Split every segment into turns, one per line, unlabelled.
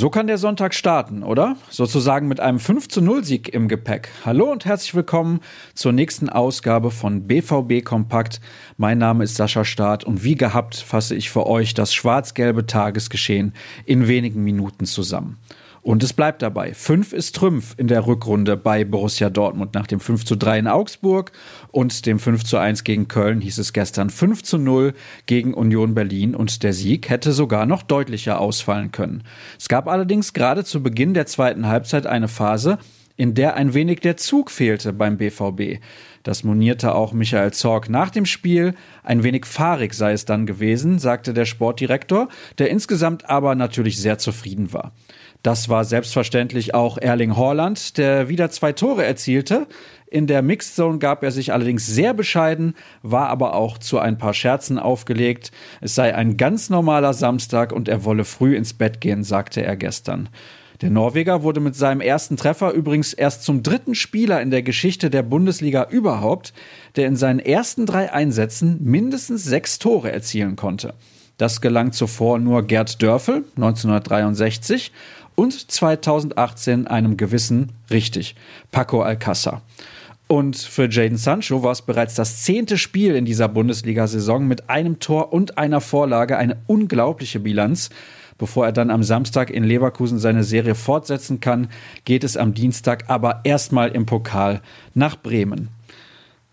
So kann der Sonntag starten, oder? Sozusagen mit einem 5 zu 0 Sieg im Gepäck. Hallo und herzlich willkommen zur nächsten Ausgabe von BVB Kompakt. Mein Name ist Sascha Staat und wie gehabt fasse ich für euch das schwarz-gelbe Tagesgeschehen in wenigen Minuten zusammen. Und es bleibt dabei. Fünf ist Trümpf in der Rückrunde bei Borussia Dortmund. Nach dem 5 zu 3 in Augsburg und dem 5 zu 1 gegen Köln hieß es gestern 5 zu 0 gegen Union Berlin und der Sieg hätte sogar noch deutlicher ausfallen können. Es gab allerdings gerade zu Beginn der zweiten Halbzeit eine Phase, in der ein wenig der Zug fehlte beim BVB. Das monierte auch Michael Zorg nach dem Spiel. Ein wenig fahrig sei es dann gewesen, sagte der Sportdirektor, der insgesamt aber natürlich sehr zufrieden war. Das war selbstverständlich auch Erling Haaland, der wieder zwei Tore erzielte. In der Mixed Zone gab er sich allerdings sehr bescheiden, war aber auch zu ein paar Scherzen aufgelegt. Es sei ein ganz normaler Samstag und er wolle früh ins Bett gehen, sagte er gestern. Der Norweger wurde mit seinem ersten Treffer übrigens erst zum dritten Spieler in der Geschichte der Bundesliga überhaupt, der in seinen ersten drei Einsätzen mindestens sechs Tore erzielen konnte. Das gelang zuvor nur Gerd Dörfel 1963 und 2018 einem gewissen, richtig, Paco Alcázar. Und für Jaden Sancho war es bereits das zehnte Spiel in dieser Bundesliga-Saison mit einem Tor und einer Vorlage, eine unglaubliche Bilanz. Bevor er dann am Samstag in Leverkusen seine Serie fortsetzen kann, geht es am Dienstag aber erstmal im Pokal nach Bremen.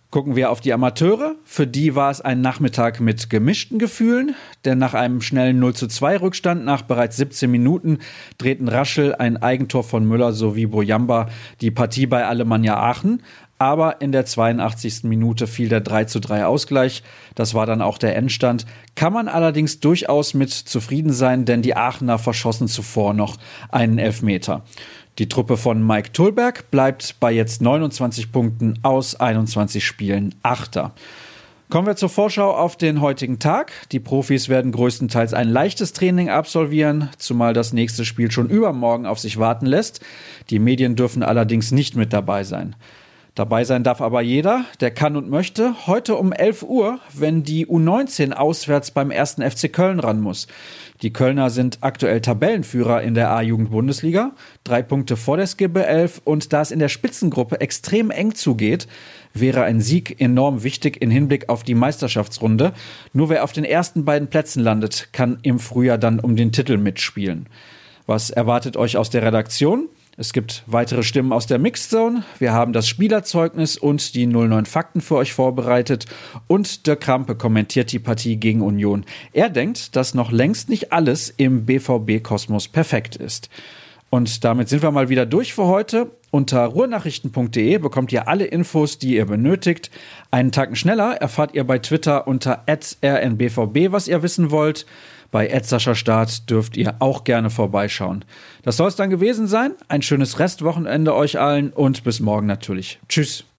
Gucken wir auf die Amateure. Für die war es ein Nachmittag mit gemischten Gefühlen, denn nach einem schnellen 0 zu 2 Rückstand nach bereits 17 Minuten drehten Raschel, ein Eigentor von Müller sowie Bojamba die Partie bei Alemannia Aachen. Aber in der 82. Minute fiel der 3 zu 3 Ausgleich. Das war dann auch der Endstand. Kann man allerdings durchaus mit zufrieden sein, denn die Aachener verschossen zuvor noch einen Elfmeter. Die Truppe von Mike Tulberg bleibt bei jetzt 29 Punkten aus 21 Spielen Achter. Kommen wir zur Vorschau auf den heutigen Tag. Die Profis werden größtenteils ein leichtes Training absolvieren, zumal das nächste Spiel schon übermorgen auf sich warten lässt. Die Medien dürfen allerdings nicht mit dabei sein. Dabei sein darf aber jeder, der kann und möchte, heute um 11 Uhr, wenn die U19 auswärts beim ersten FC Köln ran muss. Die Kölner sind aktuell Tabellenführer in der A-Jugend-Bundesliga, drei Punkte vor der Skibbe 11 und da es in der Spitzengruppe extrem eng zugeht, wäre ein Sieg enorm wichtig in Hinblick auf die Meisterschaftsrunde. Nur wer auf den ersten beiden Plätzen landet, kann im Frühjahr dann um den Titel mitspielen. Was erwartet euch aus der Redaktion? Es gibt weitere Stimmen aus der Mixed Zone. Wir haben das Spielerzeugnis und die 09 Fakten für euch vorbereitet. Und Dirk Krampe kommentiert die Partie gegen Union. Er denkt, dass noch längst nicht alles im BVB-Kosmos perfekt ist. Und damit sind wir mal wieder durch für heute. Unter ruhrnachrichten.de bekommt ihr alle Infos, die ihr benötigt. Einen Tacken schneller erfahrt ihr bei Twitter unter rnbvb, was ihr wissen wollt. Bei Edsascher Start dürft ihr auch gerne vorbeischauen. Das soll es dann gewesen sein. Ein schönes Restwochenende euch allen und bis morgen natürlich. Tschüss.